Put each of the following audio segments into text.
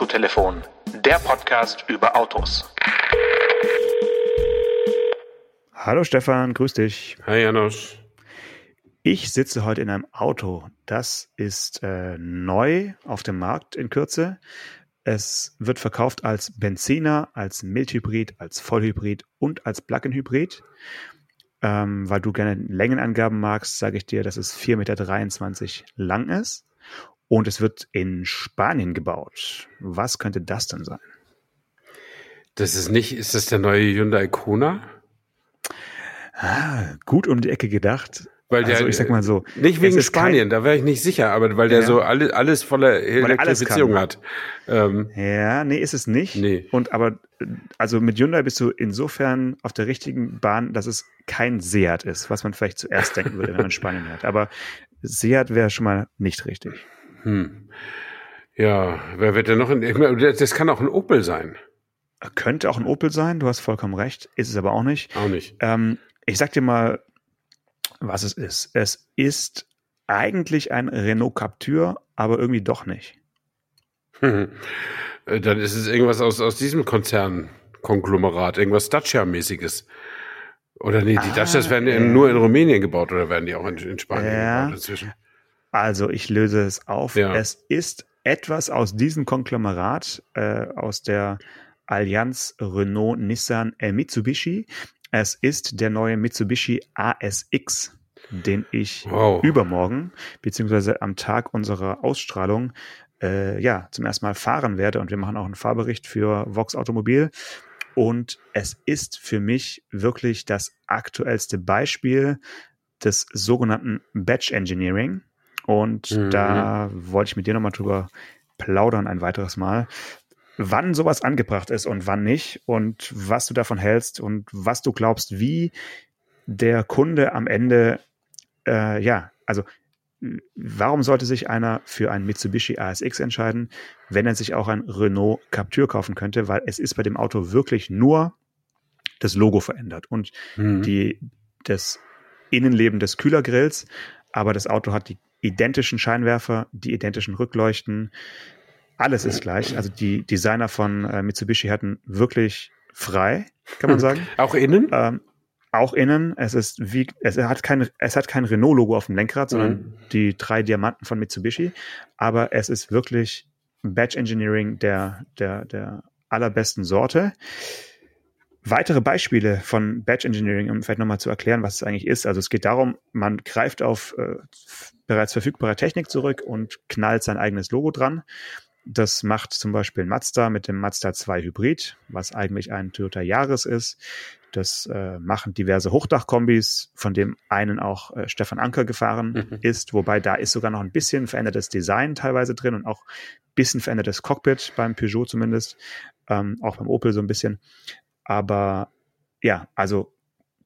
Autotelefon, der Podcast über Autos. Hallo Stefan, grüß dich. Hi Janosch. Ich sitze heute in einem Auto. Das ist äh, neu auf dem Markt in Kürze. Es wird verkauft als Benziner, als Mildhybrid, als Vollhybrid und als Plug-in-Hybrid. Ähm, weil du gerne Längenangaben magst, sage ich dir, dass es 4,23 Meter lang ist. Und es wird in Spanien gebaut. Was könnte das denn sein? Das ist nicht, ist das der neue Hyundai Kona? Ah, gut um die Ecke gedacht. Weil der, also ich sag mal so. Nicht wegen Spanien, kein, da wäre ich nicht sicher, aber weil der ja. so alles, alles voller Elektrifizierung hat. Ähm, ja, nee, ist es nicht. Nee. Und aber, also mit Hyundai bist du insofern auf der richtigen Bahn, dass es kein Seat ist, was man vielleicht zuerst denken würde, wenn man Spanien hört. Aber Seat wäre schon mal nicht richtig. Hm. Ja, wer wird denn noch in, das kann auch ein Opel sein. Könnte auch ein Opel sein, du hast vollkommen recht, ist es aber auch nicht. Auch nicht. Ähm, ich sag dir mal, was es ist. Es ist eigentlich ein Renault Captur, aber irgendwie doch nicht. Hm. Dann ist es irgendwas aus, aus diesem Konzernkonglomerat, irgendwas Dacia-mäßiges. Oder nee, die ah, Dacias werden äh, nur in Rumänien gebaut oder werden die auch in, in Spanien ja. gebaut inzwischen? Also ich löse es auf. Ja. Es ist etwas aus diesem Konglomerat, äh, aus der Allianz Renault, Nissan, äh, Mitsubishi. Es ist der neue Mitsubishi ASX, den ich wow. übermorgen, beziehungsweise am Tag unserer Ausstrahlung, äh, ja, zum ersten Mal fahren werde. Und wir machen auch einen Fahrbericht für Vox Automobil. Und es ist für mich wirklich das aktuellste Beispiel des sogenannten Batch Engineering. Und mhm. da wollte ich mit dir nochmal drüber plaudern ein weiteres Mal, wann sowas angebracht ist und wann nicht und was du davon hältst und was du glaubst, wie der Kunde am Ende, äh, ja, also warum sollte sich einer für ein Mitsubishi ASX entscheiden, wenn er sich auch ein Renault Captur kaufen könnte, weil es ist bei dem Auto wirklich nur das Logo verändert und mhm. die, das Innenleben des Kühlergrills, aber das Auto hat die identischen Scheinwerfer, die identischen Rückleuchten. Alles ist gleich. Also die Designer von äh, Mitsubishi hatten wirklich frei, kann man sagen. Auch innen? Ähm, auch innen. Es ist wie, es hat kein, es hat kein Renault-Logo auf dem Lenkrad, sondern mhm. die drei Diamanten von Mitsubishi. Aber es ist wirklich Batch Engineering der, der, der allerbesten Sorte. Weitere Beispiele von Batch Engineering, um vielleicht nochmal zu erklären, was es eigentlich ist. Also es geht darum, man greift auf äh, bereits verfügbare Technik zurück und knallt sein eigenes Logo dran. Das macht zum Beispiel Mazda mit dem Mazda 2 Hybrid, was eigentlich ein Toyota Yaris ist. Das äh, machen diverse Hochdachkombis, von dem einen auch äh, Stefan Anker gefahren mhm. ist, wobei da ist sogar noch ein bisschen verändertes Design teilweise drin und auch ein bisschen verändertes Cockpit beim Peugeot zumindest, ähm, auch beim Opel so ein bisschen. Aber ja, also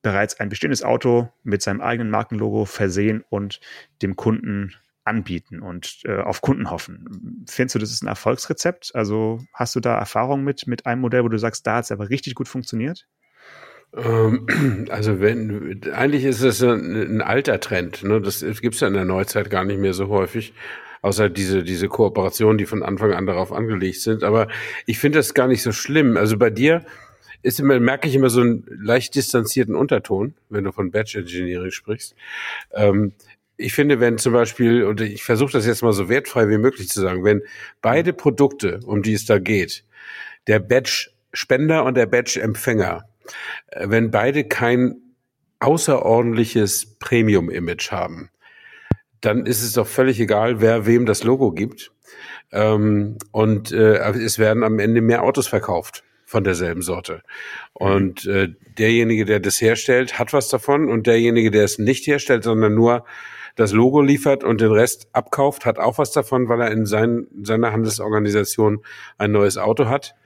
bereits ein bestehendes Auto mit seinem eigenen Markenlogo versehen und dem Kunden anbieten und äh, auf Kunden hoffen. Findest du, das ist ein Erfolgsrezept? Also hast du da Erfahrung mit, mit einem Modell, wo du sagst, da hat es aber richtig gut funktioniert? Ähm, also wenn eigentlich ist es ein, ein alter Trend. Ne? Das gibt es ja in der Neuzeit gar nicht mehr so häufig außer diese, diese Kooperationen, die von Anfang an darauf angelegt sind. Aber ich finde das gar nicht so schlimm. Also bei dir ist immer, merke ich immer so einen leicht distanzierten Unterton, wenn du von Batch Engineering sprichst. Ähm, ich finde, wenn zum Beispiel, und ich versuche das jetzt mal so wertfrei wie möglich zu sagen, wenn beide Produkte, um die es da geht, der Batch-Spender und der Batch-Empfänger, äh, wenn beide kein außerordentliches Premium-Image haben, dann ist es doch völlig egal, wer wem das Logo gibt. Ähm, und äh, es werden am Ende mehr Autos verkauft von derselben Sorte. Und äh, derjenige, der das herstellt, hat was davon und derjenige, der es nicht herstellt, sondern nur das Logo liefert und den Rest abkauft, hat auch was davon, weil er in sein, seiner Handelsorganisation ein neues Auto hat,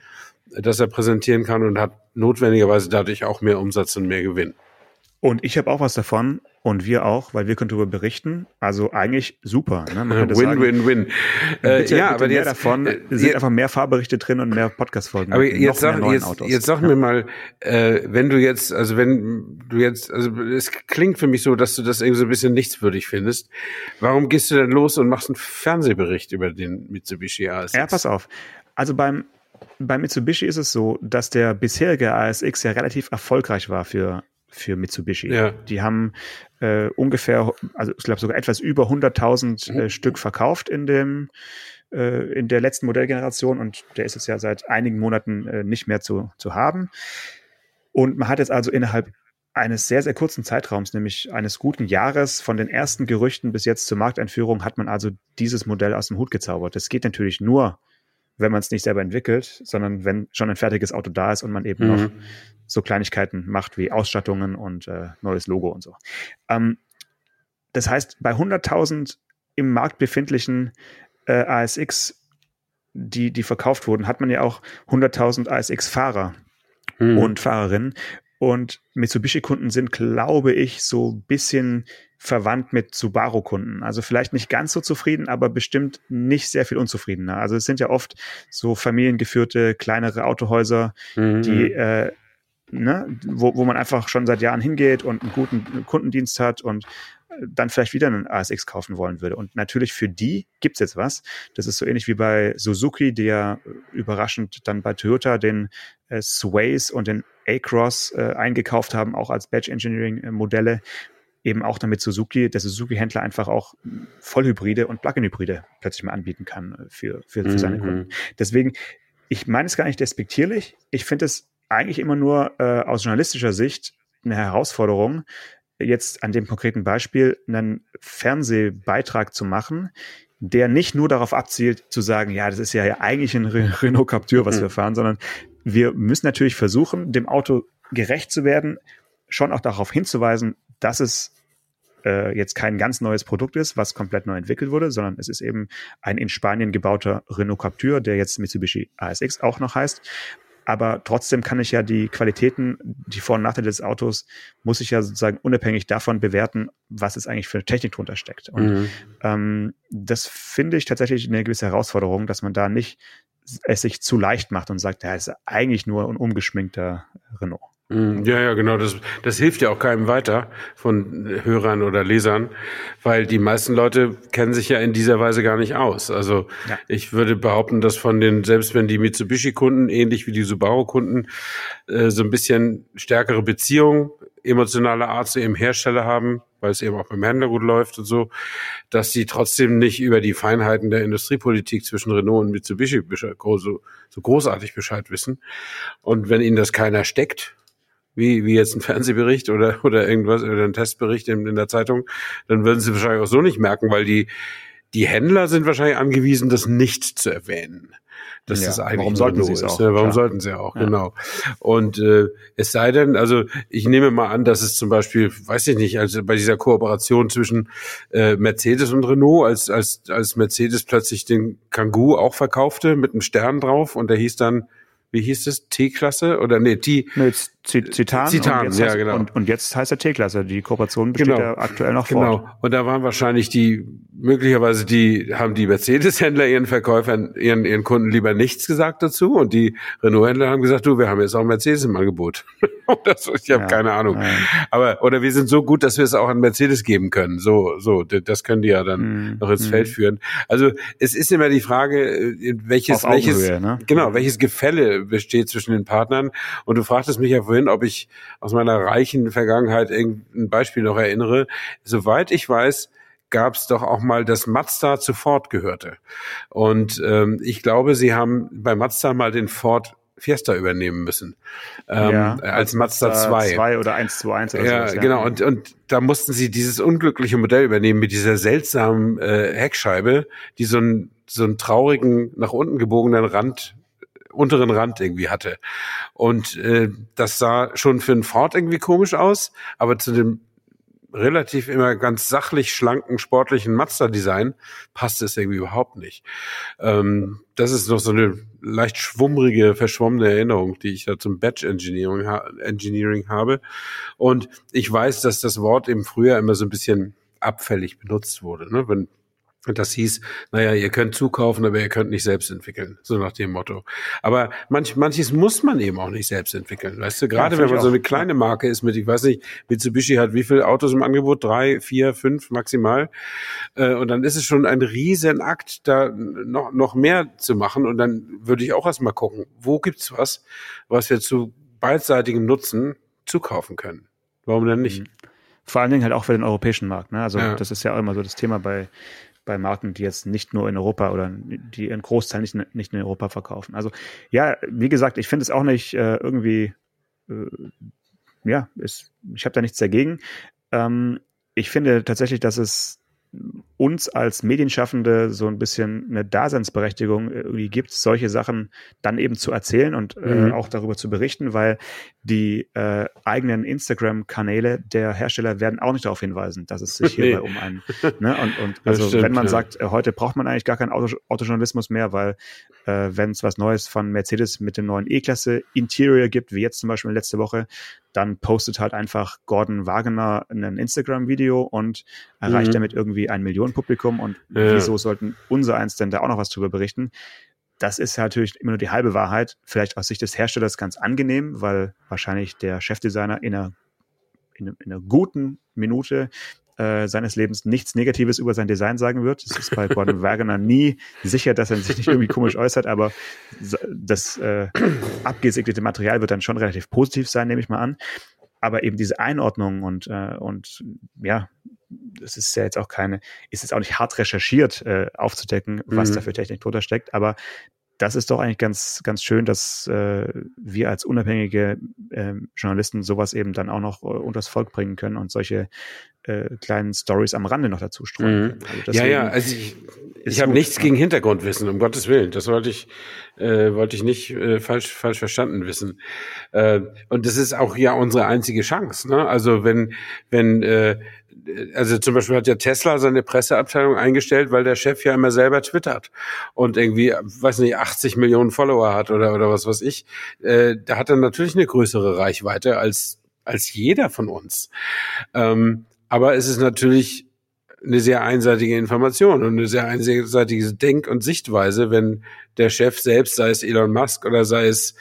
das er präsentieren kann und hat notwendigerweise dadurch auch mehr Umsatz und mehr Gewinn. Und ich habe auch was davon und wir auch, weil wir können darüber berichten. Also eigentlich super. Ne? Win, win, win. Äh, bitte, ja, bitte aber jetzt, davon äh, sind einfach mehr Fahrberichte drin und mehr Podcast-Folgen. Aber jetzt sag, jetzt, jetzt sag mir mal, äh, wenn du jetzt, also wenn du jetzt, also es klingt für mich so, dass du das irgendwie so ein bisschen nichtswürdig findest. Warum gehst du denn los und machst einen Fernsehbericht über den Mitsubishi ASX? Ja, pass auf. Also beim bei Mitsubishi ist es so, dass der bisherige ASX ja relativ erfolgreich war für für Mitsubishi. Ja. Die haben äh, ungefähr, also ich glaube sogar etwas über 100.000 äh, mhm. Stück verkauft in dem äh, in der letzten Modellgeneration und der ist es ja seit einigen Monaten äh, nicht mehr zu, zu haben. Und man hat jetzt also innerhalb eines sehr, sehr kurzen Zeitraums, nämlich eines guten Jahres, von den ersten Gerüchten bis jetzt zur Markteinführung, hat man also dieses Modell aus dem Hut gezaubert. Das geht natürlich nur, wenn man es nicht selber entwickelt, sondern wenn schon ein fertiges Auto da ist und man eben mhm. noch so Kleinigkeiten macht wie Ausstattungen und äh, neues Logo und so. Ähm, das heißt, bei 100.000 im Markt befindlichen äh, ASX, die, die verkauft wurden, hat man ja auch 100.000 ASX-Fahrer mhm. und Fahrerinnen. Und Mitsubishi-Kunden sind, glaube ich, so ein bisschen verwandt mit Subaru-Kunden. Also vielleicht nicht ganz so zufrieden, aber bestimmt nicht sehr viel unzufriedener. Also es sind ja oft so familiengeführte kleinere Autohäuser, mhm. die äh, ne, wo, wo man einfach schon seit Jahren hingeht und einen guten Kundendienst hat und dann vielleicht wieder einen ASX kaufen wollen würde. Und natürlich für die gibt's jetzt was. Das ist so ähnlich wie bei Suzuki, die ja überraschend dann bei Toyota den äh, Sways und den A-Cross äh, eingekauft haben, auch als Badge Engineering äh, Modelle, eben auch damit Suzuki, der Suzuki-Händler einfach auch Vollhybride und Plug-in-Hybride plötzlich mal anbieten kann äh, für, für, für seine mhm. Kunden. Deswegen, ich meine es gar nicht despektierlich. Ich finde es eigentlich immer nur äh, aus journalistischer Sicht eine Herausforderung, jetzt an dem konkreten Beispiel einen Fernsehbeitrag zu machen, der nicht nur darauf abzielt, zu sagen, ja, das ist ja eigentlich ein Renault Captur, was mhm. wir fahren, sondern wir müssen natürlich versuchen, dem Auto gerecht zu werden, schon auch darauf hinzuweisen, dass es äh, jetzt kein ganz neues Produkt ist, was komplett neu entwickelt wurde, sondern es ist eben ein in Spanien gebauter Renault Captur, der jetzt Mitsubishi ASX auch noch heißt. Aber trotzdem kann ich ja die Qualitäten, die Vor- und Nachteile des Autos, muss ich ja sozusagen unabhängig davon bewerten, was es eigentlich für eine Technik drunter steckt. Und mhm. ähm, das finde ich tatsächlich eine gewisse Herausforderung, dass man da nicht es sich zu leicht macht und sagt, ja, ist eigentlich nur ein umgeschminkter Renault. Mhm. Ja, ja, genau. Das, das hilft ja auch keinem weiter von Hörern oder Lesern, weil die meisten Leute kennen sich ja in dieser Weise gar nicht aus. Also ja. ich würde behaupten, dass von den, selbst wenn die Mitsubishi-Kunden ähnlich wie die Subaru-Kunden äh, so ein bisschen stärkere Beziehungen emotionaler Art zu ihrem Hersteller haben, weil es eben auch beim Händler gut läuft und so, dass sie trotzdem nicht über die Feinheiten der Industriepolitik zwischen Renault und Mitsubishi so, so großartig Bescheid wissen. Und wenn ihnen das keiner steckt, wie, wie jetzt ein Fernsehbericht oder, oder irgendwas, oder ein Testbericht in, in der Zeitung, dann würden sie wahrscheinlich auch so nicht merken, weil die, die Händler sind wahrscheinlich angewiesen, das nicht zu erwähnen. Dass ja, das eigentlich warum sollten sie es auch? Ja, warum klar. sollten sie auch, ja. genau. Und äh, es sei denn, also ich nehme mal an, dass es zum Beispiel, weiß ich nicht, also bei dieser Kooperation zwischen äh, Mercedes und Renault, als, als, als Mercedes plötzlich den Kangoo auch verkaufte mit einem Stern drauf und der hieß dann wie hieß es, T-Klasse oder nee, T. Nee, Zitan. Zitan, und ja, heißt, genau. Und, und jetzt heißt er T-Klasse. Die Kooperation besteht genau. ja aktuell noch fort. Genau. Und da waren wahrscheinlich die, möglicherweise die, haben die Mercedes-Händler ihren Verkäufern, ihren, ihren Kunden lieber nichts gesagt dazu und die Renault-Händler haben gesagt, du, wir haben jetzt auch Mercedes im Angebot. das, ich habe ja, keine Ahnung. Nein. Aber, oder wir sind so gut, dass wir es auch an Mercedes geben können. So, so, das können die ja dann mm, noch ins mm. Feld führen. Also, es ist immer die Frage, äh, welches, welches, ne? genau, welches Gefälle besteht zwischen den Partnern. Und du fragtest mich ja vorhin, vorhin, ob ich aus meiner reichen Vergangenheit irgendein Beispiel noch erinnere. Soweit ich weiß, gab es doch auch mal, dass Mazda zu Ford gehörte. Und ähm, ich glaube, sie haben bei Mazda mal den Ford Fiesta übernehmen müssen. Ähm, ja, als, Mazda 2. 2 oder 121 oder ja, sowas, ja, genau. Und, und da mussten sie dieses unglückliche Modell übernehmen mit dieser seltsamen äh, Heckscheibe, die so einen, so einen traurigen, nach unten gebogenen Rand unteren Rand irgendwie hatte. Und äh, das sah schon für einen Ford irgendwie komisch aus, aber zu dem relativ immer ganz sachlich schlanken, sportlichen Mazda-Design passt es irgendwie überhaupt nicht. Ähm, das ist noch so eine leicht schwummrige, verschwommene Erinnerung, die ich da zum Batch Engineering, ha Engineering habe. Und ich weiß, dass das Wort im Frühjahr immer so ein bisschen abfällig benutzt wurde. Ne? Wenn das hieß, naja, ihr könnt zukaufen, aber ihr könnt nicht selbst entwickeln, so nach dem Motto. Aber manch, manches muss man eben auch nicht selbst entwickeln. Weißt du, gerade ja, wenn man so eine kleine Marke ist mit, ich weiß nicht, Mitsubishi hat wie viele Autos im Angebot? Drei, vier, fünf maximal. Äh, und dann ist es schon ein Riesenakt, da noch, noch mehr zu machen. Und dann würde ich auch erstmal gucken, wo gibt's was, was wir zu beidseitigem Nutzen zukaufen können. Warum denn nicht? Mhm. Vor allen Dingen halt auch für den europäischen Markt. Ne? Also ja. das ist ja auch immer so das Thema bei bei Marken, die jetzt nicht nur in Europa oder die ihren Großteil nicht, nicht in Europa verkaufen. Also ja, wie gesagt, ich finde es auch nicht äh, irgendwie, äh, ja, ist, ich habe da nichts dagegen. Ähm, ich finde tatsächlich, dass es uns als Medienschaffende so ein bisschen eine Daseinsberechtigung irgendwie gibt, solche Sachen dann eben zu erzählen und äh, mhm. äh, auch darüber zu berichten, weil die äh, eigenen Instagram-Kanäle der Hersteller werden auch nicht darauf hinweisen, dass es sich hierbei nee. um einen, ne? Und, und also stimmt, wenn man ja. sagt, äh, heute braucht man eigentlich gar keinen Auto Autojournalismus mehr, weil äh, wenn es was Neues von Mercedes mit dem neuen E-Klasse Interior gibt, wie jetzt zum Beispiel letzte Woche, dann postet halt einfach Gordon Wagner ein Instagram-Video und erreicht mhm. damit irgendwie ein Millionenpublikum. Und ja. wieso sollten unser eins denn da auch noch was drüber berichten? Das ist natürlich immer nur die halbe Wahrheit. Vielleicht aus Sicht des Herstellers ganz angenehm, weil wahrscheinlich der Chefdesigner in einer, in einer guten Minute äh, seines Lebens nichts Negatives über sein Design sagen wird. Es ist bei Gordon Wagner nie sicher, dass er sich nicht irgendwie komisch äußert, aber das äh, abgesegnete Material wird dann schon relativ positiv sein, nehme ich mal an. Aber eben diese Einordnung und, äh, und ja, es ist ja jetzt auch keine, ist jetzt auch nicht hart recherchiert äh, aufzudecken, was mhm. da für Technik drunter steckt, aber das ist doch eigentlich ganz, ganz schön, dass äh, wir als unabhängige äh, Journalisten sowas eben dann auch noch äh, unters Volk bringen können und solche äh, kleinen Stories am Rande noch dazu streuen mhm. Also ja, ja, also ich, ich habe nichts gegen Hintergrundwissen, um Gottes Willen. Das wollte ich, äh, wollte ich nicht äh, falsch, falsch verstanden wissen. Äh, und das ist auch ja unsere einzige Chance. Ne? Also wenn, wenn äh, also zum Beispiel hat ja Tesla seine Presseabteilung eingestellt, weil der Chef ja immer selber twittert und irgendwie, weiß nicht, 80 Millionen Follower hat oder, oder was weiß ich. Äh, da hat er natürlich eine größere Reichweite als, als jeder von uns. Ähm, aber es ist natürlich eine sehr einseitige Information und eine sehr einseitige Denk- und Sichtweise, wenn der Chef selbst, sei es Elon Musk oder sei es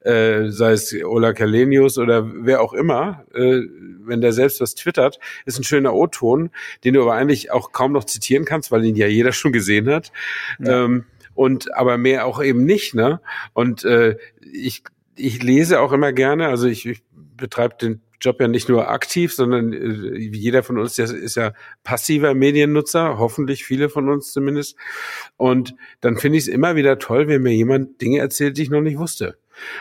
äh, sei es Ola Kalenius oder wer auch immer, äh, wenn der selbst was twittert, ist ein schöner O-Ton, den du aber eigentlich auch kaum noch zitieren kannst, weil ihn ja jeder schon gesehen hat. Ja. Ähm, und aber mehr auch eben nicht, ne? Und äh, ich ich lese auch immer gerne, also ich, ich betreibe den Job ja nicht nur aktiv, sondern äh, jeder von uns der ist ja passiver Mediennutzer, hoffentlich viele von uns zumindest. Und dann finde ich es immer wieder toll, wenn mir jemand Dinge erzählt, die ich noch nicht wusste.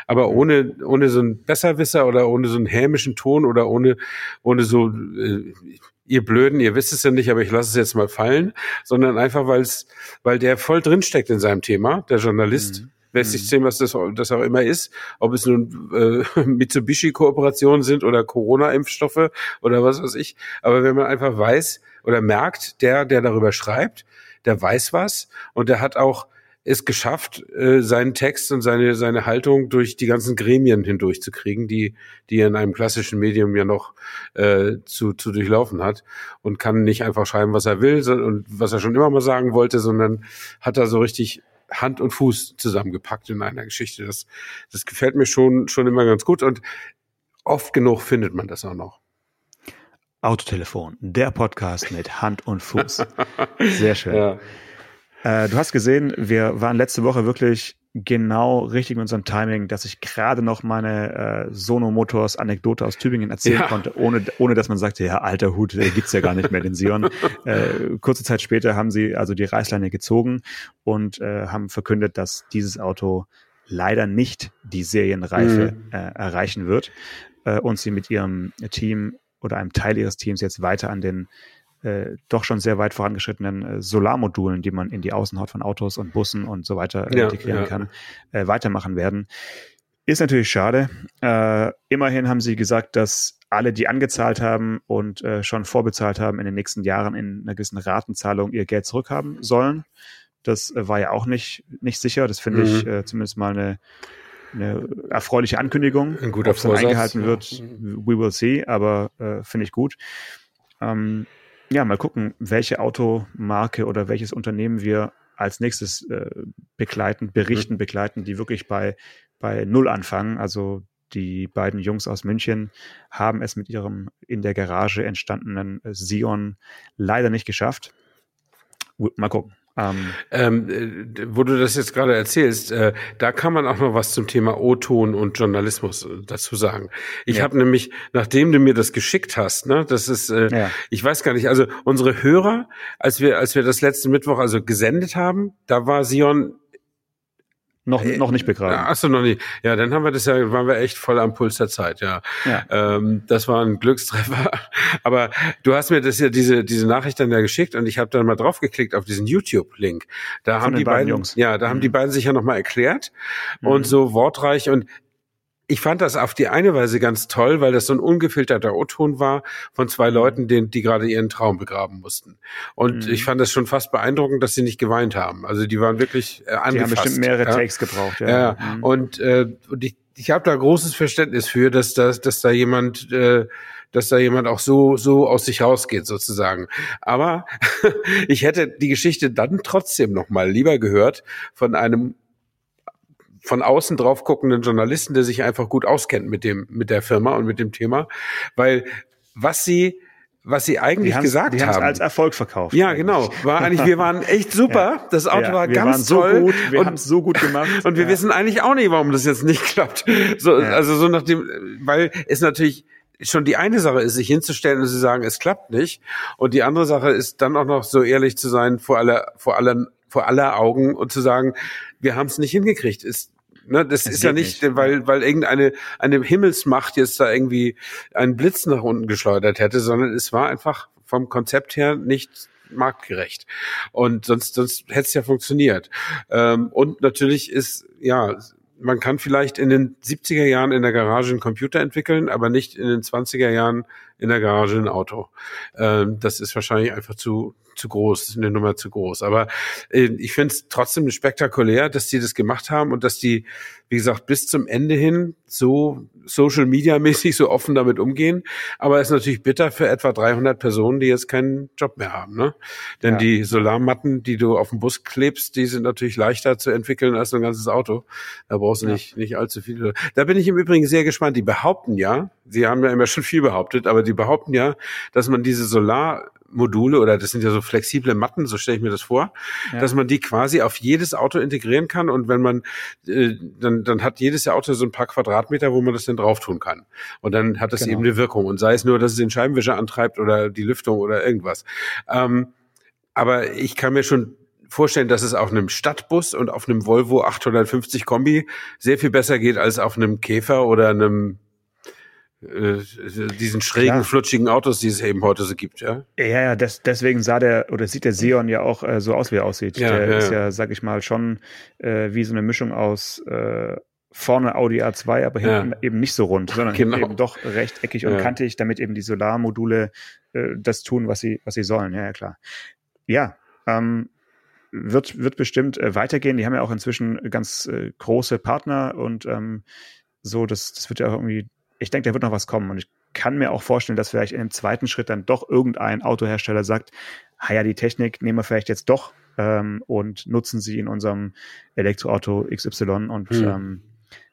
Aber ohne, ohne so einen Besserwisser oder ohne so einen hämischen Ton oder ohne, ohne so, äh, ihr Blöden, ihr wisst es ja nicht, aber ich lasse es jetzt mal fallen, sondern einfach, weil es, weil der voll drinsteckt in seinem Thema, der Journalist. Mhm westlich sehen, was das, das auch immer ist, ob es nun äh, Mitsubishi-Kooperationen sind oder Corona-Impfstoffe oder was weiß ich. Aber wenn man einfach weiß oder merkt, der, der darüber schreibt, der weiß was und der hat auch es geschafft, äh, seinen Text und seine, seine Haltung durch die ganzen Gremien hindurchzukriegen, die, die er in einem klassischen Medium ja noch äh, zu, zu durchlaufen hat und kann nicht einfach schreiben, was er will und was er schon immer mal sagen wollte, sondern hat da so richtig Hand und Fuß zusammengepackt in einer Geschichte. Das, das gefällt mir schon, schon immer ganz gut und oft genug findet man das auch noch. Autotelefon, der Podcast mit Hand und Fuß. Sehr schön. Ja. Äh, du hast gesehen, wir waren letzte Woche wirklich genau richtig mit unserem Timing, dass ich gerade noch meine äh, Sono Motors Anekdote aus Tübingen erzählen ja. konnte, ohne, ohne dass man sagte, ja, alter Hut, äh, gibt's ja gar nicht mehr, den Sion. äh, kurze Zeit später haben sie also die Reißleine gezogen und äh, haben verkündet, dass dieses Auto leider nicht die Serienreife mhm. äh, erreichen wird äh, und sie mit ihrem Team oder einem Teil ihres Teams jetzt weiter an den äh, doch schon sehr weit vorangeschrittenen äh, Solarmodulen, die man in die Außenhaut von Autos und Bussen und so weiter äh, ja, integrieren ja. kann, äh, weitermachen werden. Ist natürlich schade. Äh, immerhin haben sie gesagt, dass alle, die angezahlt haben und äh, schon vorbezahlt haben, in den nächsten Jahren in einer gewissen Ratenzahlung ihr Geld zurückhaben sollen. Das äh, war ja auch nicht, nicht sicher. Das finde mhm. ich äh, zumindest mal eine, eine erfreuliche Ankündigung. Ein guter Ob es eingehalten wird, we will see, aber äh, finde ich gut. Ähm, ja, mal gucken, welche Automarke oder welches Unternehmen wir als nächstes äh, begleiten, berichten, mhm. begleiten, die wirklich bei bei Null anfangen. Also die beiden Jungs aus München haben es mit ihrem in der Garage entstandenen Sion leider nicht geschafft. Mal gucken. Ähm, ähm, äh, wo du das jetzt gerade erzählst, äh, da kann man auch noch was zum Thema O-Ton und Journalismus äh, dazu sagen. Ich ja. habe nämlich, nachdem du mir das geschickt hast, ne, das ist, äh, ja. ich weiß gar nicht, also unsere Hörer, als wir, als wir das letzte Mittwoch also gesendet haben, da war Sion noch, äh, noch nicht begraben. Ach so, noch nicht. Ja, dann haben wir das ja, waren wir echt voll am Puls der Zeit, ja. ja. Ähm, das war ein Glückstreffer. Aber du hast mir das ja diese, diese Nachricht dann ja geschickt und ich habe dann mal draufgeklickt auf diesen YouTube-Link. Da Von haben die beiden, beiden, Jungs. ja, da mhm. haben die mhm. beiden sich ja nochmal erklärt mhm. und so wortreich und ich fand das auf die eine Weise ganz toll, weil das so ein ungefilterter O-Ton war von zwei mhm. Leuten, die, die gerade ihren Traum begraben mussten. Und mhm. ich fand das schon fast beeindruckend, dass sie nicht geweint haben. Also die waren wirklich äh, angefasst. Die haben bestimmt mehrere ja. Takes gebraucht. Ja, ja. Mhm. und, äh, und ich, ich habe da großes Verständnis für, dass, dass, dass da jemand äh, dass da jemand auch so so aus sich rausgeht sozusagen. Aber ich hätte die Geschichte dann trotzdem noch mal lieber gehört von einem von außen drauf guckenden Journalisten, der sich einfach gut auskennt mit dem, mit der Firma und mit dem Thema, weil was sie was sie eigentlich gesagt die haben. als Erfolg verkauft. Ja, genau. War eigentlich, wir waren echt super. Ja. Das Auto ja, war ganz so toll. Gut. Wir haben es so gut gemacht. Und wir ja. wissen eigentlich auch nicht, warum das jetzt nicht klappt. So, also so nach dem, weil es natürlich schon die eine Sache ist, sich hinzustellen und zu sagen, es klappt nicht. Und die andere Sache ist dann auch noch so ehrlich zu sein vor aller, vor aller, vor aller Augen und zu sagen, wir haben es nicht hingekriegt. Es, Ne, das, das ist ja nicht, nicht, weil, weil irgendeine eine Himmelsmacht jetzt da irgendwie einen Blitz nach unten geschleudert hätte, sondern es war einfach vom Konzept her nicht marktgerecht. Und sonst, sonst hätte es ja funktioniert. Ähm, und natürlich ist, ja, man kann vielleicht in den 70er Jahren in der Garage einen Computer entwickeln, aber nicht in den 20er Jahren in der Garage ein Auto. Ähm, das ist wahrscheinlich einfach zu, zu groß, eine Nummer zu groß. Aber äh, ich finde es trotzdem spektakulär, dass die das gemacht haben und dass die, wie gesagt, bis zum Ende hin so Social Media mäßig so offen damit umgehen. Aber es ist natürlich bitter für etwa 300 Personen, die jetzt keinen Job mehr haben. Ne? Denn ja. die Solarmatten, die du auf dem Bus klebst, die sind natürlich leichter zu entwickeln als ein ganzes Auto. Da brauchst du ja. nicht, nicht allzu viele. Da bin ich im Übrigen sehr gespannt. Die behaupten ja, sie haben ja immer schon viel behauptet, aber die behaupten ja, dass man diese Solar Module oder das sind ja so flexible Matten, so stelle ich mir das vor, ja. dass man die quasi auf jedes Auto integrieren kann und wenn man äh, dann dann hat jedes Auto so ein paar Quadratmeter, wo man das dann drauf tun kann und dann hat das genau. eben eine Wirkung und sei es nur, dass es den Scheibenwischer antreibt oder die Lüftung oder irgendwas. Ähm, aber ich kann mir schon vorstellen, dass es auf einem Stadtbus und auf einem Volvo 850 Kombi sehr viel besser geht als auf einem Käfer oder einem äh, diesen schrägen, Klar. flutschigen Autos, die es eben heute so gibt, ja? Ja, ja, des, deswegen sah der, oder sieht der Sion ja auch äh, so aus, wie er aussieht. Ja, der ja, ist ja, sag ich mal, schon äh, wie so eine Mischung aus äh, vorne Audi A2, aber hinten ja. eben nicht so rund, sondern genau. eben doch rechteckig und kantig, damit eben die Solarmodule äh, das tun, was sie, was sie sollen. Ja, ja, klar. Ja, ähm, wird, wird bestimmt äh, weitergehen. Die haben ja auch inzwischen ganz äh, große Partner und ähm, so, das, das wird ja auch irgendwie ich denke, da wird noch was kommen. Und ich kann mir auch vorstellen, dass vielleicht in dem zweiten Schritt dann doch irgendein Autohersteller sagt, ah ja, die Technik nehmen wir vielleicht jetzt doch ähm, und nutzen sie in unserem Elektroauto XY und hm. ähm,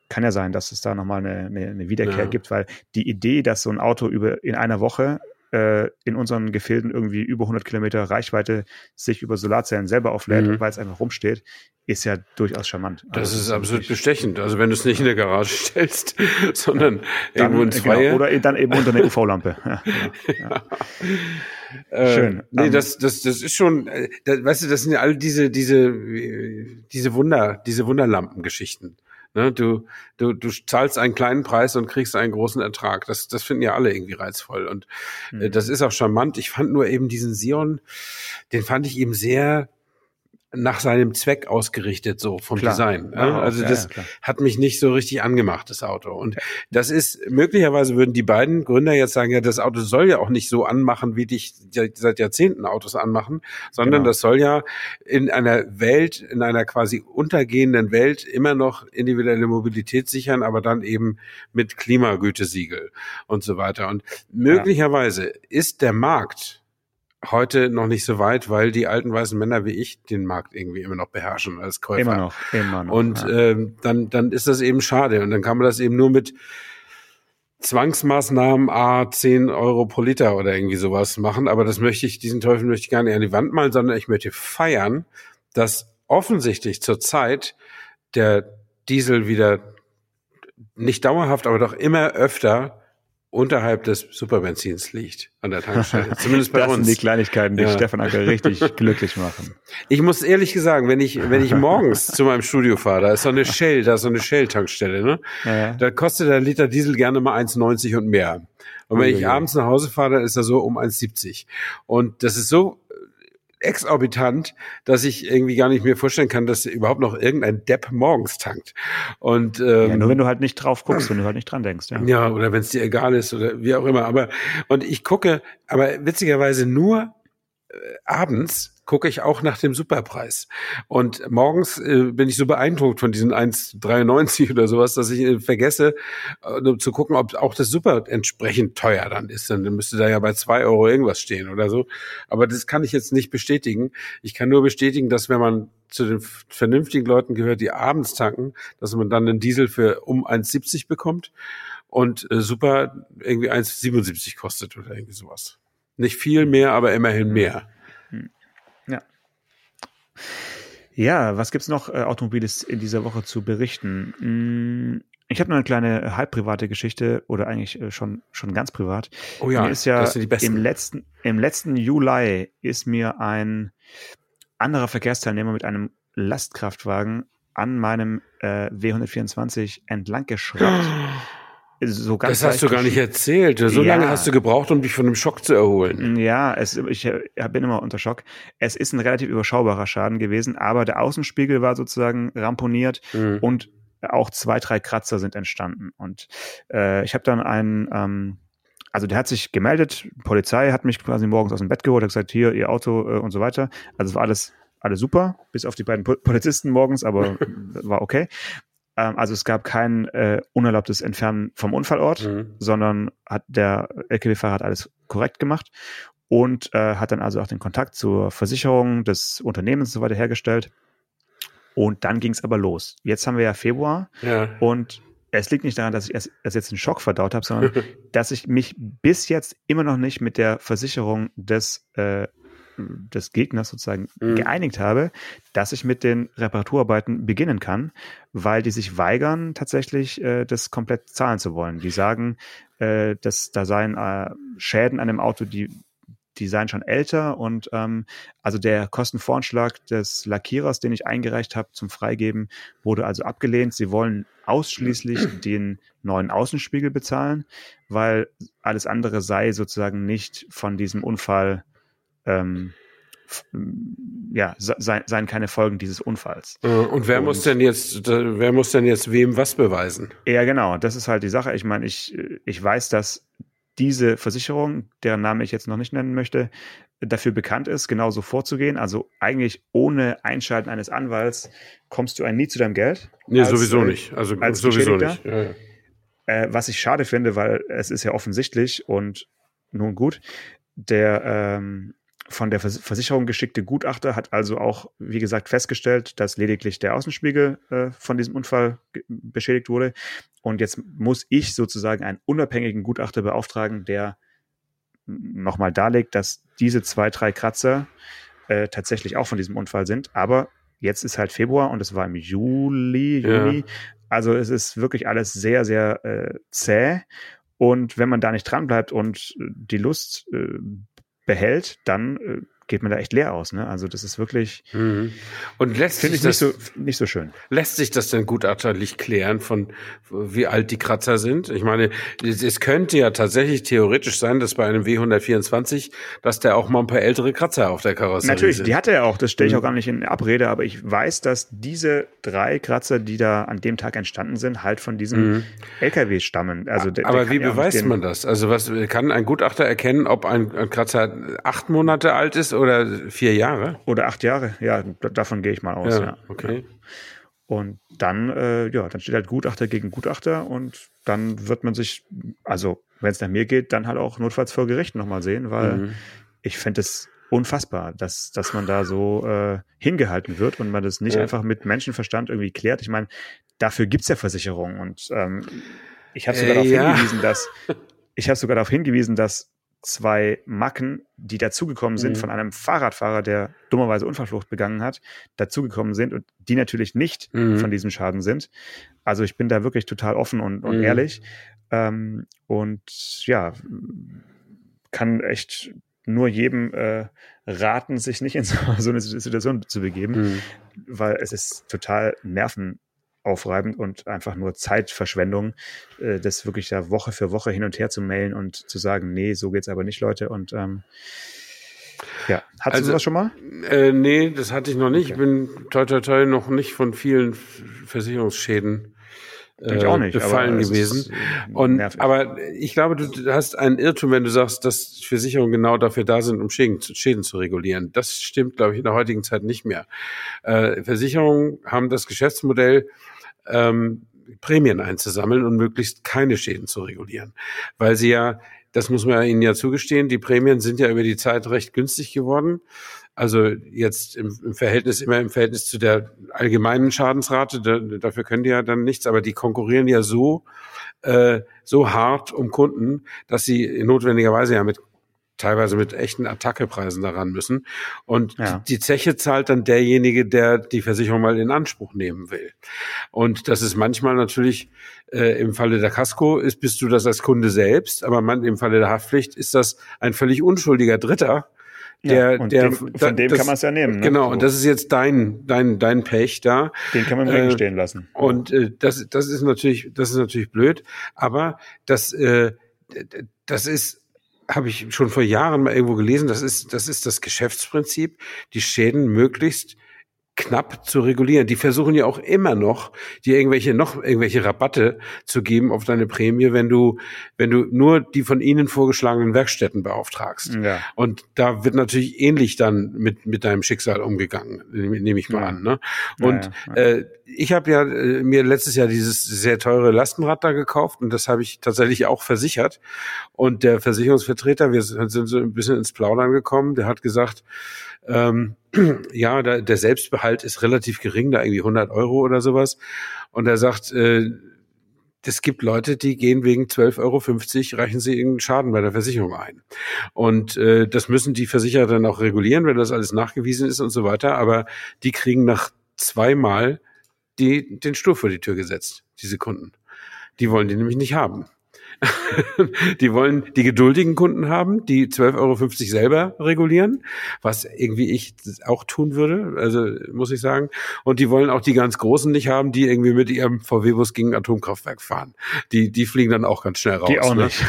kann ja sein, dass es da nochmal eine, eine, eine Wiederkehr ja. gibt, weil die Idee, dass so ein Auto über in einer Woche äh, in unseren Gefilden irgendwie über 100 Kilometer Reichweite sich über Solarzellen selber auflädt, mhm. weil es einfach rumsteht, ist ja durchaus charmant. Das also, ist absolut bestechend. Also wenn du es nicht in der Garage stellst, sondern ja, irgendwo in zwei. Genau, oder dann eben unter einer UV-Lampe. Ja, genau, ja. Äh, Schön. nee, um, ähm, das, das, das ist schon, äh, das, weißt du, das sind ja all diese, diese, diese Wunder, diese Wunderlampengeschichten. Ne, du, du, du zahlst einen kleinen Preis und kriegst einen großen Ertrag. Das, das finden ja alle irgendwie reizvoll. Und äh, mhm. das ist auch charmant. Ich fand nur eben diesen Sion, den fand ich eben sehr nach seinem Zweck ausgerichtet, so vom klar. Design. Ja? Also das ja, hat mich nicht so richtig angemacht, das Auto. Und das ist, möglicherweise würden die beiden Gründer jetzt sagen, ja, das Auto soll ja auch nicht so anmachen, wie dich seit Jahrzehnten Autos anmachen, sondern genau. das soll ja in einer Welt, in einer quasi untergehenden Welt immer noch individuelle Mobilität sichern, aber dann eben mit Klimagütesiegel und so weiter. Und möglicherweise ist der Markt heute noch nicht so weit, weil die alten weißen Männer wie ich den Markt irgendwie immer noch beherrschen als Käufer. Immer noch, immer noch. Und ja. ähm, dann, dann ist das eben schade. Und dann kann man das eben nur mit Zwangsmaßnahmen A 10 Euro pro Liter oder irgendwie sowas machen. Aber das möchte ich, diesen Teufel möchte ich gar nicht an die Wand malen, sondern ich möchte feiern, dass offensichtlich zurzeit der Diesel wieder nicht dauerhaft, aber doch immer öfter unterhalb des Superbenzins liegt an der Tankstelle. Zumindest bei das uns. Das sind die Kleinigkeiten, die ja. Stefan Acker richtig glücklich machen. Ich muss ehrlich sagen, wenn ich, wenn ich morgens zu meinem Studio fahre, da ist so eine Shell, da ist so eine Shell-Tankstelle, ne? Ja. Da kostet der Liter Diesel gerne mal 1,90 und mehr. Und wenn ich abends nach Hause fahre, dann ist er so um 1,70. Und das ist so exorbitant, dass ich irgendwie gar nicht mehr vorstellen kann, dass überhaupt noch irgendein Depp morgens tankt. Und ähm, ja, nur wenn du halt nicht drauf guckst, wenn du halt nicht dran denkst. Ja, ja oder wenn es dir egal ist oder wie auch immer. Aber und ich gucke, aber witzigerweise nur äh, abends gucke ich auch nach dem Superpreis. Und morgens äh, bin ich so beeindruckt von diesen 1,93 oder sowas, dass ich äh, vergesse äh, zu gucken, ob auch das Super entsprechend teuer dann ist. Dann müsste da ja bei zwei Euro irgendwas stehen oder so. Aber das kann ich jetzt nicht bestätigen. Ich kann nur bestätigen, dass wenn man zu den vernünftigen Leuten gehört, die abends tanken, dass man dann einen Diesel für um 1,70 bekommt und äh, Super irgendwie 1,77 kostet oder irgendwie sowas. Nicht viel mehr, aber immerhin mehr. Ja, was gibt's noch äh, Automobiles in dieser Woche zu berichten? Hm, ich habe noch eine kleine äh, halb private Geschichte oder eigentlich äh, schon schon ganz privat. Oh ja, mir ist ja im letzten im letzten Juli ist mir ein anderer Verkehrsteilnehmer mit einem Lastkraftwagen an meinem äh, W124 entlang geschraubt. so ganz. Das hast du gar nicht erzählt. So ja. lange hast du gebraucht, um dich von dem Schock zu erholen. Ja, es, ich bin immer unter Schock. Es ist ein relativ überschaubarer Schaden gewesen, aber der Außenspiegel war sozusagen ramponiert mhm. und auch zwei, drei Kratzer sind entstanden. Und äh, ich habe dann einen, ähm, also der hat sich gemeldet, Polizei hat mich quasi morgens aus dem Bett geholt, hat gesagt, hier, ihr Auto äh, und so weiter. Also es war alles alles super, bis auf die beiden Polizisten morgens, aber war okay. Ähm, also es gab kein äh, unerlaubtes Entfernen vom Unfallort, mhm. sondern hat der LKW-Fahrer hat alles korrekt gemacht und äh, hat dann also auch den Kontakt zur Versicherung des Unternehmens und so weiter hergestellt. Und dann ging es aber los. Jetzt haben wir ja Februar ja. und es liegt nicht daran, dass ich erst, erst jetzt einen Schock verdaut habe, sondern dass ich mich bis jetzt immer noch nicht mit der Versicherung des äh, des Gegners sozusagen mhm. geeinigt habe, dass ich mit den Reparaturarbeiten beginnen kann, weil die sich weigern, tatsächlich äh, das komplett zahlen zu wollen. Die sagen, äh, dass da seien äh, Schäden an dem Auto, die die seien schon älter und ähm, also der Kostenvoranschlag des Lackierers, den ich eingereicht habe zum Freigeben, wurde also abgelehnt. Sie wollen ausschließlich den neuen Außenspiegel bezahlen, weil alles andere sei sozusagen nicht von diesem Unfall ähm, ja, seien, seien keine Folgen dieses Unfalls. Äh, und wer und, muss denn jetzt, wer muss denn jetzt wem was beweisen? Ja, genau. Das ist halt die Sache. Ich meine, ich, ich weiß, dass diese Versicherung, deren Name ich jetzt noch nicht nennen möchte, dafür bekannt ist, genauso vorzugehen. Also eigentlich ohne Einschalten eines Anwalts kommst du ein nie zu deinem Geld. Nee, als, sowieso nicht. Also als sowieso nicht. Ja, ja. Äh, was ich schade finde, weil es ist ja offensichtlich und nun gut, der ähm, von der Versicherung geschickte Gutachter hat also auch, wie gesagt, festgestellt, dass lediglich der Außenspiegel äh, von diesem Unfall beschädigt wurde. Und jetzt muss ich sozusagen einen unabhängigen Gutachter beauftragen, der nochmal darlegt, dass diese zwei, drei Kratzer äh, tatsächlich auch von diesem Unfall sind. Aber jetzt ist halt Februar und es war im Juli, Juni. Ja. Also es ist wirklich alles sehr, sehr äh, zäh. Und wenn man da nicht dran bleibt und die Lust äh, behält, dann äh, geht man da echt leer aus. Ne? Also das ist wirklich. Mhm. Und lässt sich das nicht so, nicht so schön. Lässt sich das denn gutachterlich klären, von wie alt die Kratzer sind? Ich meine, es könnte ja tatsächlich theoretisch sein, dass bei einem W124, dass der auch mal ein paar ältere Kratzer auf der Karosserie Natürlich, sind. die hatte er auch. Das stelle ich auch mhm. gar nicht in Abrede, aber ich weiß, dass diese drei Kratzer, die da an dem Tag entstanden sind, halt von diesem mhm. LKW stammen. Also der, aber der wie beweist man das? Also was kann ein Gutachter erkennen, ob ein, ein Kratzer acht Monate alt ist oder vier Jahre? Oder acht Jahre, ja, davon gehe ich mal aus. Ja, ja. okay. Und dann, äh, ja, dann steht halt Gutachter gegen Gutachter und dann wird man sich, also wenn es nach mir geht, dann halt auch notfalls vor Gericht nochmal sehen, weil mhm. ich fände es unfassbar, dass, dass man da so äh, hingehalten wird und man das nicht ja. einfach mit Menschenverstand irgendwie klärt. Ich meine, dafür gibt's ja Versicherungen und ähm, ich habe sogar äh, darauf ja. hingewiesen, dass ich habe sogar darauf hingewiesen, dass zwei Macken, die dazugekommen sind mhm. von einem Fahrradfahrer, der dummerweise Unfallflucht begangen hat, dazugekommen sind und die natürlich nicht mhm. von diesem Schaden sind. Also ich bin da wirklich total offen und, und mhm. ehrlich. Ähm, und ja, kann echt nur jedem äh, raten, sich nicht in so, so eine Situation zu begeben, mhm. weil es ist total nerven aufreibend und einfach nur Zeitverschwendung, äh, das wirklich da Woche für Woche hin und her zu mailen und zu sagen, nee, so geht's aber nicht, Leute. Und ähm, ja, hattest also, du das schon mal? Äh, nee, das hatte ich noch nicht. Okay. Ich bin toi toi toi noch nicht von vielen Versicherungsschäden ich auch nicht, befallen gewesen. Äh, und, aber ich glaube, du hast einen Irrtum, wenn du sagst, dass Versicherungen genau dafür da sind, um Schäden, Schäden zu regulieren. Das stimmt, glaube ich, in der heutigen Zeit nicht mehr. Äh, Versicherungen haben das Geschäftsmodell, ähm, Prämien einzusammeln und möglichst keine Schäden zu regulieren. Weil sie ja, das muss man ihnen ja zugestehen, die Prämien sind ja über die Zeit recht günstig geworden. Also jetzt im, im, Verhältnis, immer im Verhältnis zu der allgemeinen Schadensrate, da, dafür können die ja dann nichts, aber die konkurrieren ja so, äh, so hart um Kunden, dass sie notwendigerweise ja mit teilweise mit echten Attackepreisen daran müssen. Und ja. die Zeche zahlt dann derjenige, der die Versicherung mal in Anspruch nehmen will. Und das ist manchmal natürlich äh, im Falle der Casco ist, bist du das als Kunde selbst, aber man, im Falle der Haftpflicht ist das ein völlig unschuldiger Dritter, der, ja, der, dem, von dem das, kann man es ja nehmen. Ne? Genau, so. und das ist jetzt dein, dein, dein Pech da. Den kann man im Regen äh, stehen lassen. Und äh, das, das ist natürlich, das ist natürlich blöd, aber das, äh, das ist, habe ich schon vor Jahren mal irgendwo gelesen, das ist, das ist das Geschäftsprinzip, die Schäden möglichst knapp zu regulieren. Die versuchen ja auch immer noch, dir irgendwelche noch irgendwelche Rabatte zu geben auf deine Prämie, wenn du wenn du nur die von ihnen vorgeschlagenen Werkstätten beauftragst. Ja. Und da wird natürlich ähnlich dann mit mit deinem Schicksal umgegangen, nehme ich mal ja. an. Ne? Und ja, Äh, ich habe ja äh, mir letztes Jahr dieses sehr teure Lastenrad da gekauft und das habe ich tatsächlich auch versichert. Und der Versicherungsvertreter, wir sind so ein bisschen ins Plaudern gekommen, der hat gesagt, ähm, ja, da, der Selbstbehalt ist relativ gering, da irgendwie 100 Euro oder sowas. Und er sagt, äh, es gibt Leute, die gehen wegen 12,50 Euro, reichen sie irgendeinen Schaden bei der Versicherung ein. Und äh, das müssen die Versicherer dann auch regulieren, wenn das alles nachgewiesen ist und so weiter. Aber die kriegen nach zweimal die, den Stur vor die Tür gesetzt, diese Kunden. Die wollen die nämlich nicht haben. die wollen die geduldigen Kunden haben, die 12,50 Euro selber regulieren, was irgendwie ich auch tun würde, also muss ich sagen. Und die wollen auch die ganz Großen nicht haben, die irgendwie mit ihrem VW-Bus gegen Atomkraftwerk fahren. Die, die fliegen dann auch ganz schnell raus. Die auch ne? nicht.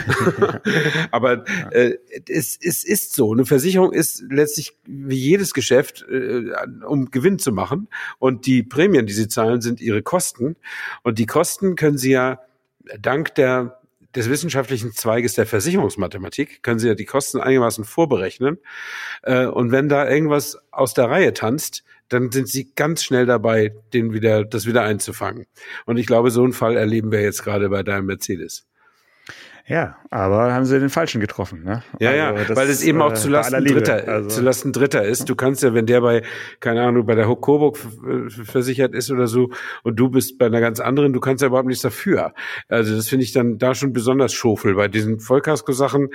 Aber äh, es, es ist so. Eine Versicherung ist letztlich wie jedes Geschäft, äh, um Gewinn zu machen. Und die Prämien, die sie zahlen, sind ihre Kosten. Und die Kosten können sie ja dank der des wissenschaftlichen Zweiges der Versicherungsmathematik können Sie ja die Kosten einigermaßen vorberechnen. Äh, und wenn da irgendwas aus der Reihe tanzt, dann sind Sie ganz schnell dabei, den wieder, das wieder einzufangen. Und ich glaube, so einen Fall erleben wir jetzt gerade bei deinem Mercedes. Ja, aber haben sie den Falschen getroffen, ne? Ja, also ja, weil es eben auch äh, zulasten Dritter, also. zulasten Dritter ist. Du kannst ja, wenn der bei, keine Ahnung, bei der Coburg versichert ist oder so und du bist bei einer ganz anderen, du kannst ja überhaupt nichts dafür. Also das finde ich dann da schon besonders schofel. Bei diesen Vollkasko-Sachen,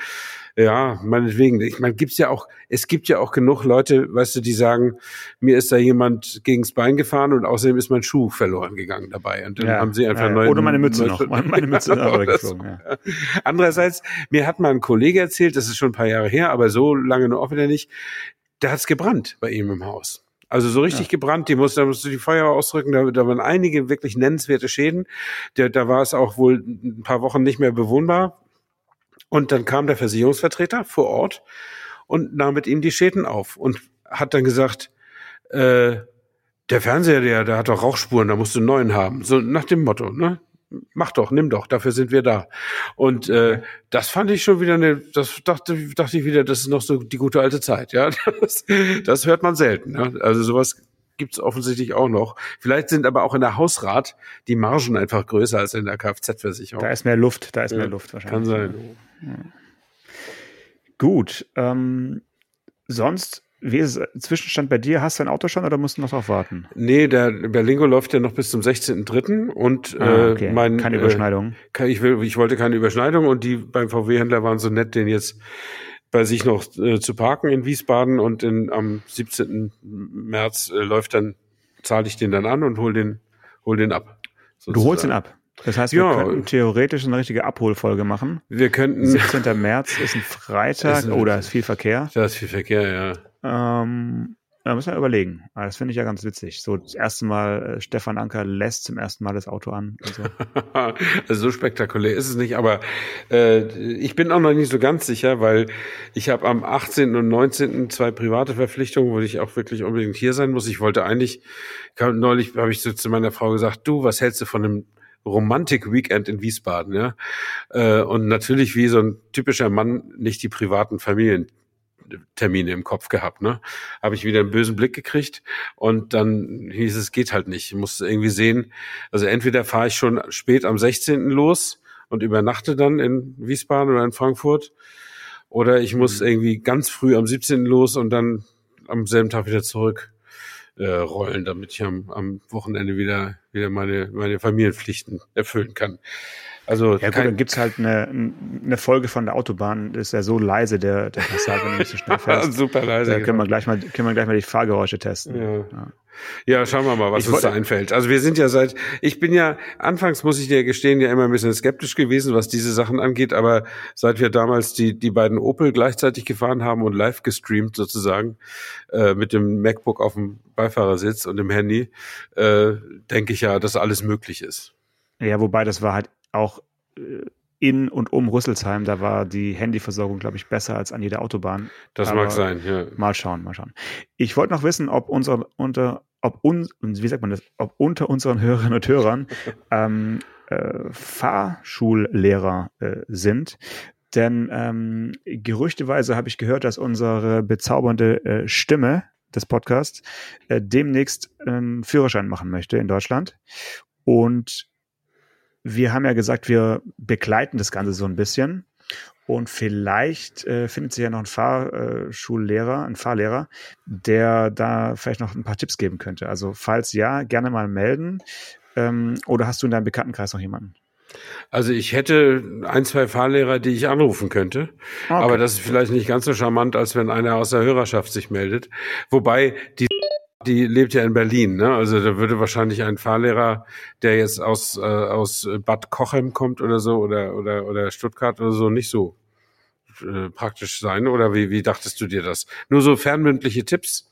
ja, meinetwegen. Ich meine, gibt's ja auch, es gibt ja auch genug Leute, weißt du, die sagen, mir ist da jemand gegens Bein gefahren und außerdem ist mein Schuh verloren gegangen dabei. Und dann ja, haben sie einfach ja, neue. Oder meine Mütze noch. Meine Mütze geflogen, ja. Andererseits, mir hat mal ein Kollege erzählt, das ist schon ein paar Jahre her, aber so lange nur auch wieder nicht, der hat's gebrannt bei ihm im Haus. Also so richtig ja. gebrannt, die musste, da musste die Feuer ausdrücken, da, da waren einige wirklich nennenswerte Schäden. Der, da war es auch wohl ein paar Wochen nicht mehr bewohnbar. Und dann kam der Versicherungsvertreter vor Ort und nahm mit ihm die Schäden auf und hat dann gesagt, äh, der Fernseher, der, der hat doch Rauchspuren, da musst du einen neuen haben. So nach dem Motto, ne? Mach doch, nimm doch, dafür sind wir da. Und äh, das fand ich schon wieder eine, das dachte, dachte ich wieder, das ist noch so die gute alte Zeit, ja. Das, das hört man selten. Ne? Also sowas gibt's offensichtlich auch noch. Vielleicht sind aber auch in der Hausrat die Margen einfach größer als in der Kfz-Versicherung. Da ist mehr Luft, da ist ja, mehr Luft wahrscheinlich. Kann sein. Ja. Gut. Ähm, sonst wie ist es, Zwischenstand bei dir? Hast du ein Auto schon oder musst du noch drauf warten? Nee, der Berlingo läuft ja noch bis zum 16.3. und ah, äh, okay. äh, mein, keine Überschneidung. Äh, ich, will, ich wollte keine Überschneidung und die beim VW-Händler waren so nett, den jetzt bei sich noch äh, zu parken in Wiesbaden und in, am 17. März äh, läuft dann, zahle ich den dann an und hol den, hol den ab. Sozusagen. Du holst ihn ab? Das heißt, wir ja, könnten theoretisch eine richtige Abholfolge machen. Wir könnten. 17. März ist ein Freitag. Ist ein, oh, da ist viel Verkehr. Da ist viel Verkehr, ja. Ähm, da müssen wir überlegen. Aber das finde ich ja ganz witzig. So das erste Mal, äh, Stefan Anker lässt zum ersten Mal das Auto an. So. also so spektakulär ist es nicht, aber äh, ich bin auch noch nicht so ganz sicher, weil ich habe am 18. und 19. zwei private Verpflichtungen, wo ich auch wirklich unbedingt hier sein muss. Ich wollte eigentlich, neulich habe ich so zu meiner Frau gesagt, du, was hältst du von einem Romantik-Weekend in Wiesbaden, ja. Äh, und natürlich wie so ein typischer Mann nicht die privaten Familien Termine im Kopf gehabt, ne? Habe ich wieder einen bösen Blick gekriegt und dann hieß es, geht halt nicht. Ich musste irgendwie sehen, also entweder fahre ich schon spät am 16. los und übernachte dann in Wiesbaden oder in Frankfurt oder ich muss mhm. irgendwie ganz früh am 17. los und dann am selben Tag wieder zurück äh, rollen, damit ich am, am Wochenende wieder, wieder meine, meine Familienpflichten erfüllen kann. Also ja gut, dann gibt's halt eine, eine Folge von der Autobahn, das ist ja so leise, der, der Passat, wenn du nicht so schnell fährst. Super leise. Da können wir gleich mal, können wir gleich mal die Fahrgeräusche testen. Ja. ja. Ja, schauen wir mal, was ich uns da einfällt. Also wir sind ja seit, ich bin ja, anfangs muss ich dir gestehen, ja immer ein bisschen skeptisch gewesen, was diese Sachen angeht, aber seit wir damals die, die beiden Opel gleichzeitig gefahren haben und live gestreamt sozusagen, äh, mit dem MacBook auf dem Beifahrersitz und dem Handy, äh, denke ich ja, dass alles möglich ist. Ja, wobei das war halt auch äh, in und um Rüsselsheim, da war die Handyversorgung, glaube ich, besser als an jeder Autobahn. Das Aber mag sein, ja. Mal schauen, mal schauen. Ich wollte noch wissen, ob unsere, unter, ob uns, wie sagt man das, ob unter unseren Hörerinnen und Hörern ähm, äh, Fahrschullehrer äh, sind. Denn ähm, gerüchteweise habe ich gehört, dass unsere bezaubernde äh, Stimme des Podcasts äh, demnächst einen Führerschein machen möchte in Deutschland. Und wir haben ja gesagt, wir begleiten das Ganze so ein bisschen. Und vielleicht äh, findet sich ja noch ein Fahrschullehrer, ein Fahrlehrer, der da vielleicht noch ein paar Tipps geben könnte. Also falls ja, gerne mal melden. Ähm, oder hast du in deinem Bekanntenkreis noch jemanden? Also ich hätte ein, zwei Fahrlehrer, die ich anrufen könnte. Okay. Aber das ist vielleicht nicht ganz so charmant, als wenn einer aus der Hörerschaft sich meldet. Wobei die die lebt ja in Berlin, ne? Also da würde wahrscheinlich ein Fahrlehrer, der jetzt aus, äh, aus Bad Kochem kommt oder so oder, oder, oder Stuttgart oder so, nicht so äh, praktisch sein. Oder wie, wie dachtest du dir das? Nur so fernmündliche Tipps?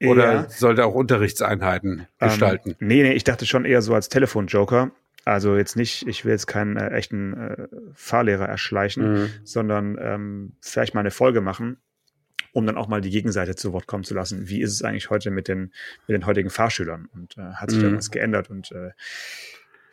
Oder ja. sollte auch Unterrichtseinheiten ähm, gestalten? Nee, nee, ich dachte schon eher so als Telefonjoker. Also jetzt nicht, ich will jetzt keinen äh, echten äh, Fahrlehrer erschleichen, mhm. sondern ähm, vielleicht mal eine Folge machen, um dann auch mal die Gegenseite zu Wort kommen zu lassen. Wie ist es eigentlich heute mit den, mit den heutigen Fahrschülern? Und äh, hat sich mhm. da was geändert? Und äh,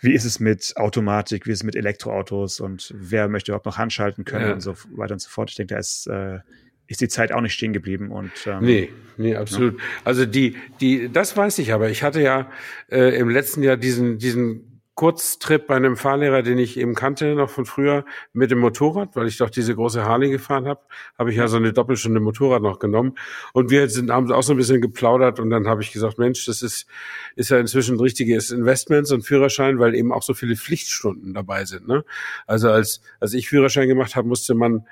wie ist es mit Automatik, wie ist es mit Elektroautos und wer möchte überhaupt noch handschalten können ja. und so weiter und so fort. Ich denke, da ist, äh, ist die Zeit auch nicht stehen geblieben und ähm, nee, nee, absolut. Ja. Also die, die, das weiß ich aber. Ich hatte ja äh, im letzten Jahr diesen, diesen Kurztrip bei einem Fahrlehrer, den ich eben kannte, noch von früher, mit dem Motorrad, weil ich doch diese große Harley gefahren habe, habe ich ja so eine Doppelstunde Motorrad noch genommen. Und wir sind, haben auch so ein bisschen geplaudert und dann habe ich gesagt, Mensch, das ist, ist ja inzwischen ein richtiges Investment, so ein Führerschein, weil eben auch so viele Pflichtstunden dabei sind. Ne? Also als, als ich Führerschein gemacht habe, musste man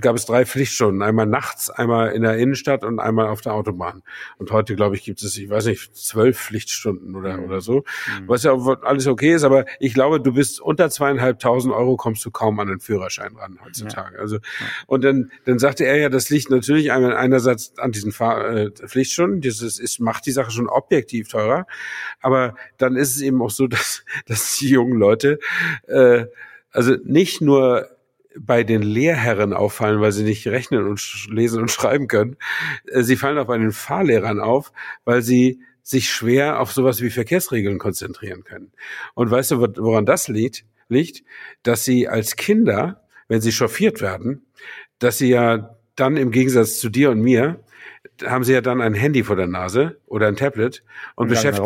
gab es drei Pflichtstunden, einmal nachts, einmal in der Innenstadt und einmal auf der Autobahn. Und heute, glaube ich, gibt es, ich weiß nicht, zwölf Pflichtstunden oder, mhm. oder so, mhm. was ja alles okay ist, aber ich glaube, du bist unter zweieinhalbtausend Euro kommst du kaum an den Führerschein ran heutzutage. Ja. Also, und dann, dann sagte er ja, das liegt natürlich einerseits an diesen Fahr äh, Pflichtstunden, dieses ist, macht die Sache schon objektiv teurer, aber dann ist es eben auch so, dass, dass die jungen Leute, äh, also nicht nur bei den Lehrherren auffallen, weil sie nicht rechnen und lesen und schreiben können. Äh, sie fallen auch bei den Fahrlehrern auf, weil sie sich schwer auf sowas wie Verkehrsregeln konzentrieren können. Und weißt du, woran das liegt? Liegt, dass sie als Kinder, wenn sie chauffiert werden, dass sie ja dann im Gegensatz zu dir und mir, haben sie ja dann ein Handy vor der Nase oder ein Tablet und, und beschäft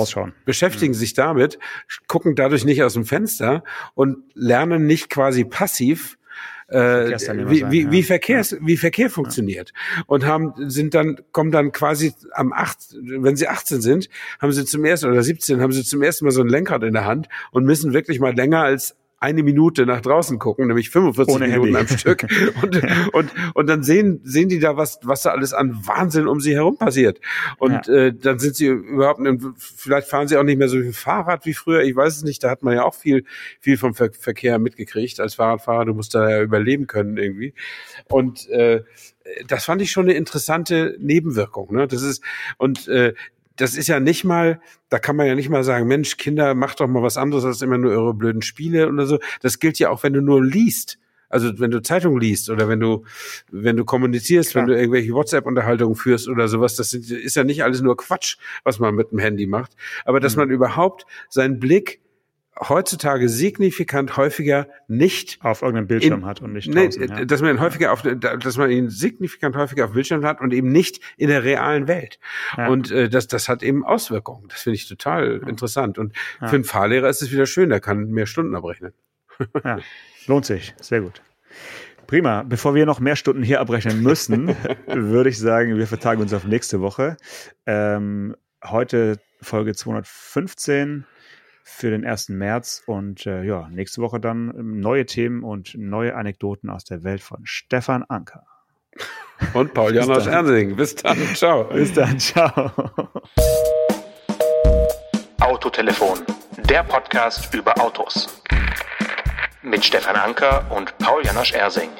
beschäftigen mhm. sich damit, gucken dadurch nicht aus dem Fenster und lernen nicht quasi passiv, äh, wie, sein, wie, ja. wie, Verkehrs, wie Verkehr funktioniert. Und haben, sind dann, kommen dann quasi am acht, wenn sie 18 sind, haben sie zum ersten oder 17, haben sie zum ersten Mal so ein Lenkrad in der Hand und müssen wirklich mal länger als eine Minute nach draußen gucken, nämlich 45 Ohne Minuten am Stück. Und, und, und dann sehen, sehen die da, was, was da alles an Wahnsinn um sie herum passiert. Und ja. äh, dann sind sie überhaupt, vielleicht fahren sie auch nicht mehr so viel Fahrrad wie früher. Ich weiß es nicht, da hat man ja auch viel, viel vom Ver Verkehr mitgekriegt als Fahrradfahrer. Du musst da ja überleben können irgendwie. Und äh, das fand ich schon eine interessante Nebenwirkung. Ne? Das ist und äh, das ist ja nicht mal, da kann man ja nicht mal sagen, Mensch, Kinder, macht doch mal was anderes als immer nur eure blöden Spiele oder so. Das gilt ja auch, wenn du nur liest. Also wenn du Zeitung liest oder wenn du wenn du kommunizierst, Klar. wenn du irgendwelche WhatsApp-Unterhaltungen führst oder sowas, das ist ja nicht alles nur Quatsch, was man mit dem Handy macht. Aber dass mhm. man überhaupt seinen Blick heutzutage signifikant häufiger nicht auf irgendeinem Bildschirm in, hat und nicht draußen, nee, ja. dass man ihn häufiger auf dass man ihn signifikant häufiger auf Bildschirm hat und eben nicht in der realen Welt ja. und äh, das das hat eben Auswirkungen das finde ich total ja. interessant und für einen Fahrlehrer ist es wieder schön der kann mehr Stunden abrechnen ja. lohnt sich sehr gut Prima. Bevor wir noch mehr Stunden hier abrechnen müssen, würde ich sagen, wir vertagen uns auf nächste Woche. Ähm, heute Folge 215 für den 1. März. Und äh, ja, nächste Woche dann ähm, neue Themen und neue Anekdoten aus der Welt von Stefan Anker. Und Paul Janosch Ernsing. Bis dann. Ciao. Bis dann. Ciao. Autotelefon. Der Podcast über Autos. Mit Stefan Anker und Paul Janosch Ersing.